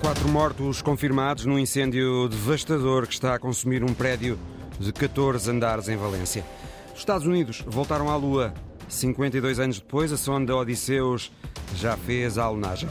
Quatro mortos confirmados num incêndio devastador que está a consumir um prédio de 14 andares em Valência. Os Estados Unidos voltaram à Lua. 52 anos depois, a sonda Odisseus já fez a alunagem.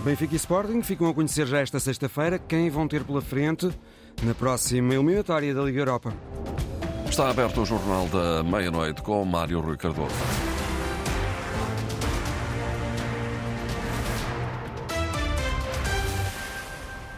Benfica e Sporting ficam a conhecer já esta sexta-feira quem vão ter pela frente na próxima eliminatória da Liga Europa. Está aberto o Jornal da Meia-Noite com Mário Rui Cardoso.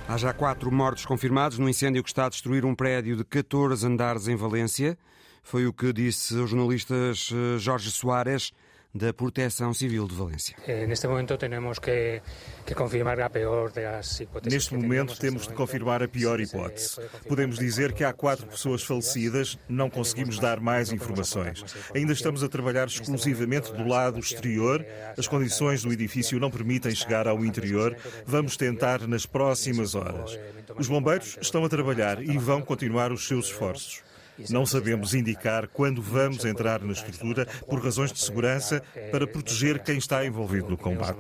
Há já quatro mortos confirmados no incêndio que está a destruir um prédio de 14 andares em Valência. Foi o que disse os jornalistas eh, Jorge Soares da Proteção Civil de Valência. Neste momento temos que, que confirmar a pior das hipóteses. Neste momento temos de confirmar a pior hipótese. Podemos dizer que há quatro pessoas falecidas, não conseguimos dar mais informações. Ainda estamos a trabalhar exclusivamente do lado exterior, as condições do edifício não permitem chegar ao interior. Vamos tentar nas próximas horas. Os bombeiros estão a trabalhar e vão continuar os seus esforços. Não sabemos indicar quando vamos entrar na estrutura por razões de segurança para proteger quem está envolvido no combate.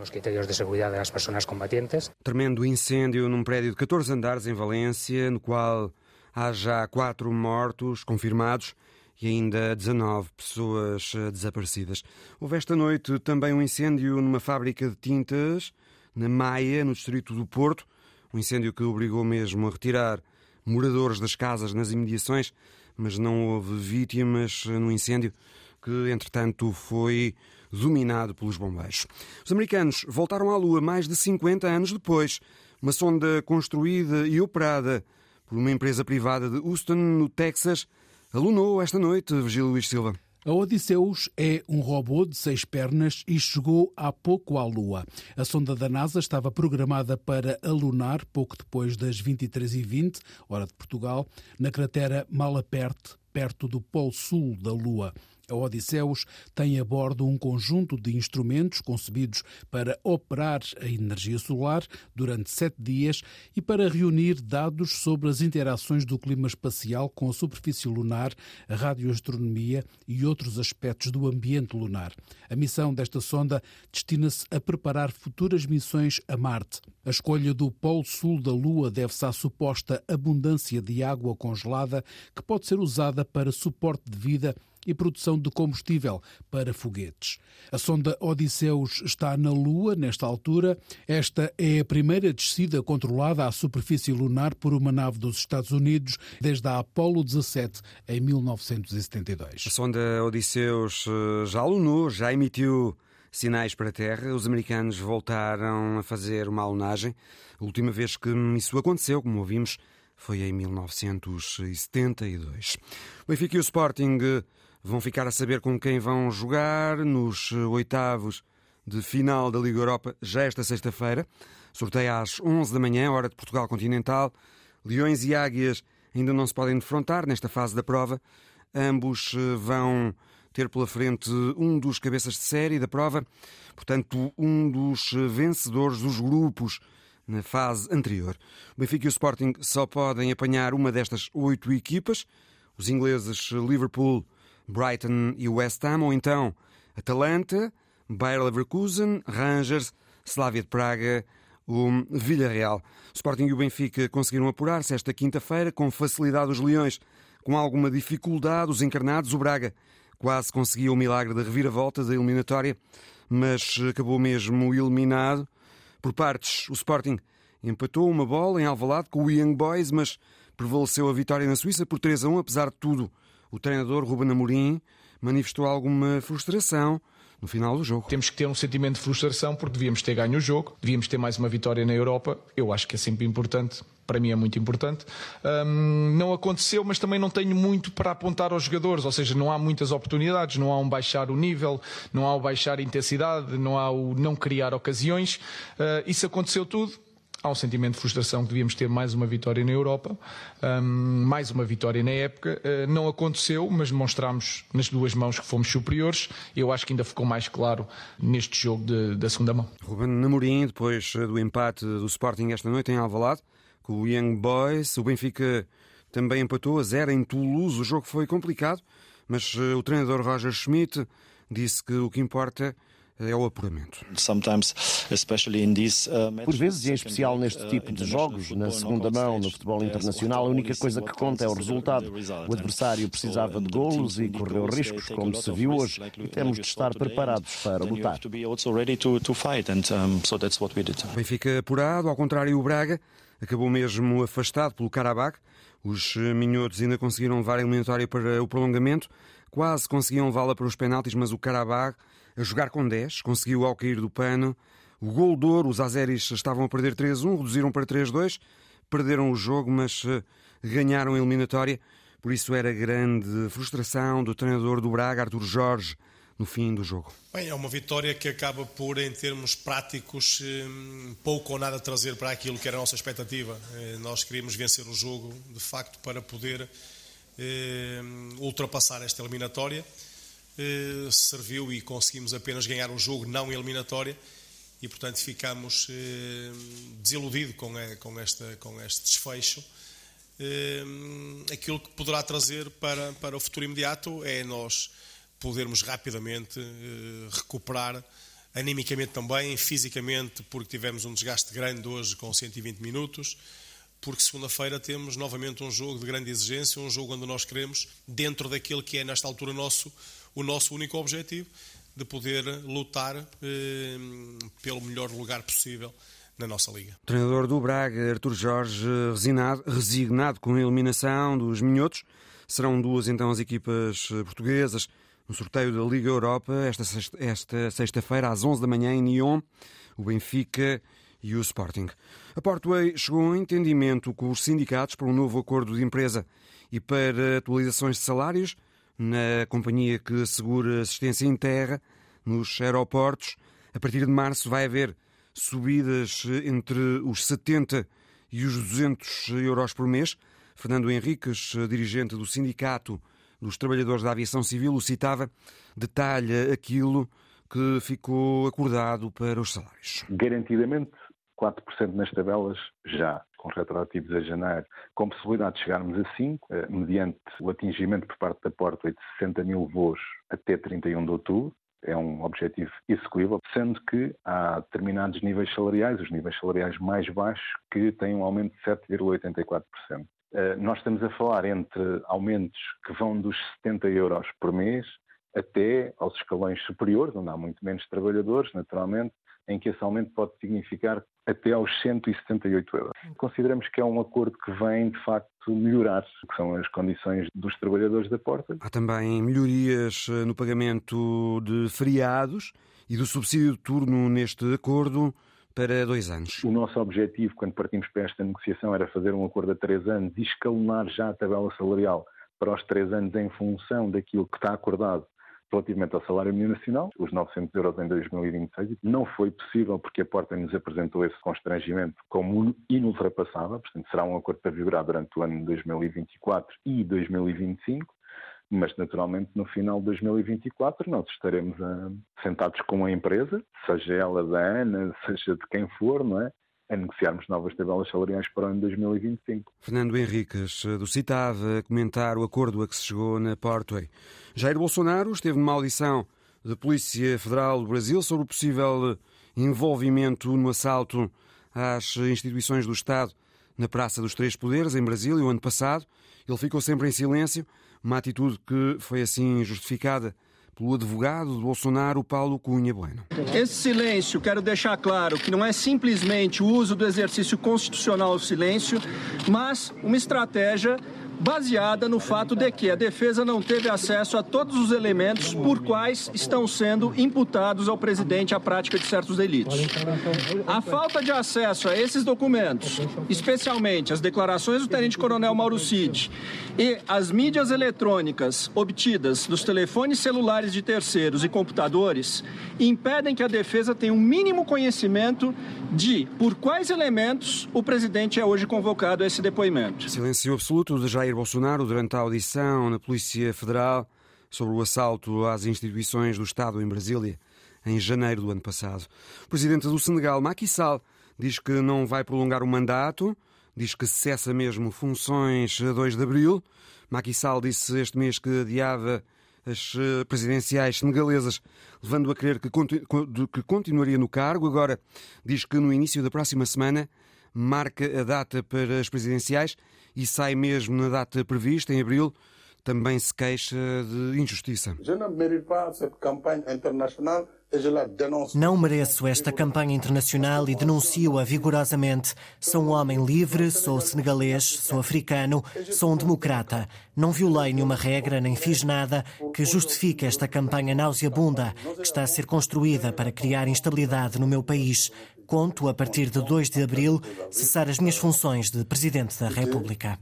Tremendo incêndio num prédio de 14 andares em Valência, no qual há já quatro mortos confirmados e ainda 19 pessoas eh, desaparecidas. Houve esta noite também um incêndio numa fábrica de tintas na Maia, no distrito do Porto, um incêndio que obrigou mesmo a retirar moradores das casas nas imediações mas não houve vítimas no incêndio que, entretanto, foi dominado pelos bombeiros. Os americanos voltaram à Lua mais de 50 anos depois. Uma sonda construída e operada por uma empresa privada de Houston, no Texas, alunou esta noite Virgílio Luís Silva. A Odisseus é um robô de seis pernas e chegou há pouco à Lua. A sonda da NASA estava programada para alunar pouco depois das 23h20, hora de Portugal, na cratera Malaperte, perto do Polo Sul da Lua. A Odisseus tem a bordo um conjunto de instrumentos concebidos para operar a energia solar durante sete dias e para reunir dados sobre as interações do clima espacial com a superfície lunar, a radioastronomia e outros aspectos do ambiente lunar. A missão desta sonda destina-se a preparar futuras missões a Marte. A escolha do Polo Sul da Lua deve-se à suposta abundância de água congelada que pode ser usada para suporte de vida e produção de combustível para foguetes. A sonda Odisseus está na Lua nesta altura. Esta é a primeira descida controlada à superfície lunar por uma nave dos Estados Unidos desde a Apollo 17 em 1972. A sonda Odisseus eh, já alunou, já emitiu sinais para a Terra. Os americanos voltaram a fazer uma alunagem. A última vez que isso aconteceu, como ouvimos, foi em 1972. O Benfica e o Sporting vão ficar a saber com quem vão jogar nos oitavos de final da Liga Europa já esta sexta-feira. Sorteio às 11 da manhã, hora de Portugal continental. Leões e Águias ainda não se podem defrontar nesta fase da prova. Ambos eh, vão ter pela frente um dos cabeças de série da prova, portanto, um dos vencedores dos grupos na fase anterior. O Benfica e o Sporting só podem apanhar uma destas oito equipas. Os ingleses Liverpool Brighton e West Ham, ou então Atalanta, Bayer Leverkusen, Rangers, Slavia de Praga, o Villarreal. O Sporting e o Benfica conseguiram apurar-se esta quinta-feira com facilidade os Leões. Com alguma dificuldade, os encarnados, o Braga quase conseguiu o milagre da reviravolta da eliminatória, mas acabou mesmo eliminado. Por partes, o Sporting empatou uma bola em Alvalade com o Young Boys, mas prevaleceu a vitória na Suíça por 3 a 1, apesar de tudo o treinador Ruben Amorim manifestou alguma frustração no final do jogo. Temos que ter um sentimento de frustração porque devíamos ter ganho o jogo, devíamos ter mais uma vitória na Europa. Eu acho que é sempre importante. Para mim é muito importante. Um, não aconteceu, mas também não tenho muito para apontar aos jogadores, ou seja, não há muitas oportunidades, não há um baixar o nível, não há o baixar a intensidade, não há o não criar ocasiões. Uh, isso aconteceu tudo há um sentimento de frustração que devíamos ter mais uma vitória na Europa, um, mais uma vitória na época. Uh, não aconteceu, mas demonstramos nas duas mãos que fomos superiores. Eu acho que ainda ficou mais claro neste jogo de, da segunda mão. Ruben Namorim, depois do empate do Sporting esta noite em Alvalade, com o Young Boys, o Benfica também empatou a zero em Toulouse. O jogo foi complicado, mas uh, o treinador Roger Schmidt disse que o que importa é o apuramento. Uh, Por vezes, em especial neste uh, tipo de jogos, na segunda mão, no futebol internacional, a única coisa que conta é o resultado. O adversário precisava de golos e correu riscos, como se viu hoje, e temos de estar preparados para lutar. Benfica apurado, ao contrário, o Braga acabou mesmo afastado pelo Karabakh. Os minhotos ainda conseguiram levar a eliminatória para o prolongamento, quase conseguiam levá-la para os penaltis, mas o Karabakh a jogar com 10, conseguiu ao cair do pano. O gol de ouro, os azeris estavam a perder 3-1, reduziram para 3-2, perderam o jogo, mas eh, ganharam a eliminatória. Por isso era grande frustração do treinador do Braga, Artur Jorge, no fim do jogo. Bem, é uma vitória que acaba por, em termos práticos, eh, pouco ou nada trazer para aquilo que era a nossa expectativa. Eh, nós queríamos vencer o jogo, de facto, para poder ultrapassar esta eliminatória. Eh, serviu e conseguimos apenas ganhar um jogo não eliminatória e, portanto, ficamos eh, desiludidos com, com, esta, com este desfecho. Eh, aquilo que poderá trazer para, para o futuro imediato é nós podermos rapidamente recuperar animicamente também, fisicamente, porque tivemos um desgaste grande hoje com 120 minutos, porque segunda-feira temos novamente um jogo de grande exigência, um jogo onde nós queremos, dentro daquilo que é nesta altura nosso o nosso único objetivo de poder lutar eh, pelo melhor lugar possível na nossa liga. O treinador do Braga, Artur Jorge, resignado, resignado com a eliminação dos minhotos. Serão duas então as equipas portuguesas no sorteio da Liga Europa esta sexta-feira esta sexta às 11 da manhã em Nyon, o Benfica e o Sporting. A Portway chegou a um entendimento com os sindicatos para um novo acordo de empresa e para atualizações de salários na companhia que assegura assistência em terra nos aeroportos. A partir de março vai haver subidas entre os 70 e os 200 euros por mês. Fernando Henriques, dirigente do Sindicato dos Trabalhadores da Aviação Civil, o citava, detalha aquilo que ficou acordado para os salários. Garantidamente 4% nas tabelas já, com retroativos a janeiro, com possibilidade de chegarmos a 5%, eh, mediante o atingimento por parte da Porta de 60 mil voos até 31 de outubro. É um objetivo execuível, sendo que há determinados níveis salariais, os níveis salariais mais baixos, que têm um aumento de 7,84%. Eh, nós estamos a falar entre aumentos que vão dos 70 euros por mês até aos escalões superiores, onde há muito menos trabalhadores, naturalmente, em que esse aumento pode significar até aos 178 euros. Consideramos que é um acordo que vem, de facto, melhorar que são as condições dos trabalhadores da porta. Há também melhorias eh, no pagamento de feriados e do subsídio de turno neste acordo para dois anos. O nosso objetivo, quando partimos para esta negociação, era fazer um acordo a três anos e escalonar já a tabela salarial para os três anos em função daquilo que está acordado relativamente ao salário mínimo nacional, os 900 euros em 2026. Não foi possível porque a Porta nos apresentou esse constrangimento como inultrapassável, portanto será um acordo para vigorar durante o ano de 2024 e 2025 mas naturalmente no final de 2024 nós estaremos uh, sentados com a empresa, seja ela da ANA, seja de quem for, não é? A negociarmos novas tabelas salariais para o ano 2025. Fernando Henriques, do CITAV, a comentar o acordo a que se chegou na Portway. Jair Bolsonaro esteve numa audição da Polícia Federal do Brasil sobre o possível envolvimento no assalto às instituições do Estado na Praça dos Três Poderes, em Brasília, o ano passado. Ele ficou sempre em silêncio, uma atitude que foi assim justificada pelo advogado de Bolsonaro, Paulo Cunha Bueno. Esse silêncio, quero deixar claro que não é simplesmente o uso do exercício constitucional do silêncio, mas uma estratégia baseada no fato de que a defesa não teve acesso a todos os elementos por quais estão sendo imputados ao presidente a prática de certos delitos. A falta de acesso a esses documentos, especialmente as declarações do tenente-coronel Mauro Cid e as mídias eletrônicas obtidas dos telefones celulares de terceiros e computadores, impedem que a defesa tenha um mínimo conhecimento de por quais elementos o presidente é hoje convocado a esse depoimento. Silêncio absoluto de Jair Jair Bolsonaro durante a audição na Polícia Federal sobre o assalto às instituições do Estado em Brasília em janeiro do ano passado. O presidente do Senegal, Macky Sall, diz que não vai prolongar o mandato, diz que cessa mesmo funções a 2 de abril. Macky Sall disse este mês que adiava as eh, presidenciais senegalesas, levando a crer que, que continuaria no cargo. Agora diz que no início da próxima semana marca a data para as presidenciais e sai mesmo na data prevista, em abril, também se queixa de injustiça. Não mereço esta campanha internacional e denuncio-a vigorosamente. Sou um homem livre, sou senegalês, sou africano, sou um democrata. Não violei nenhuma regra nem fiz nada que justifique esta campanha nauseabunda que está a ser construída para criar instabilidade no meu país. Conto, a partir de 2 de abril, cessar as minhas funções de Presidente da República.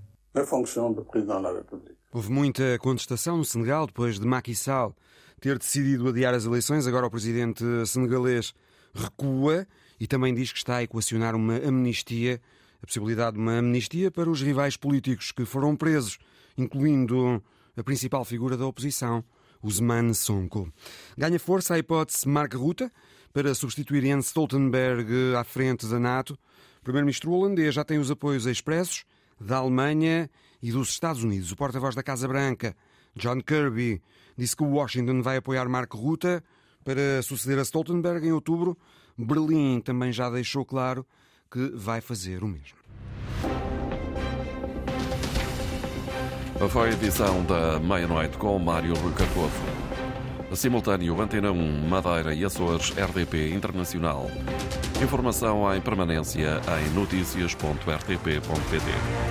Houve muita contestação no Senegal depois de Macky Sall ter decidido adiar as eleições. Agora o presidente senegalês recua e também diz que está a equacionar uma amnistia, a possibilidade de uma amnistia para os rivais políticos que foram presos, incluindo a principal figura da oposição, Usman Sonko. Ganha força a hipótese Mark Rutte para substituir Jens Stoltenberg à frente da NATO. O primeiro-ministro holandês já tem os apoios expressos da Alemanha e dos Estados Unidos. O porta-voz da Casa Branca, John Kirby, disse que Washington vai apoiar Mark Rutte para suceder a Stoltenberg em outubro. Berlim também já deixou claro que vai fazer o mesmo. Foi a edição da meia-noite com Mário Rui. Simultâneo Antena 1, Madeira e Açores, RDP Internacional. Informação em permanência em notícias.rtp.pt.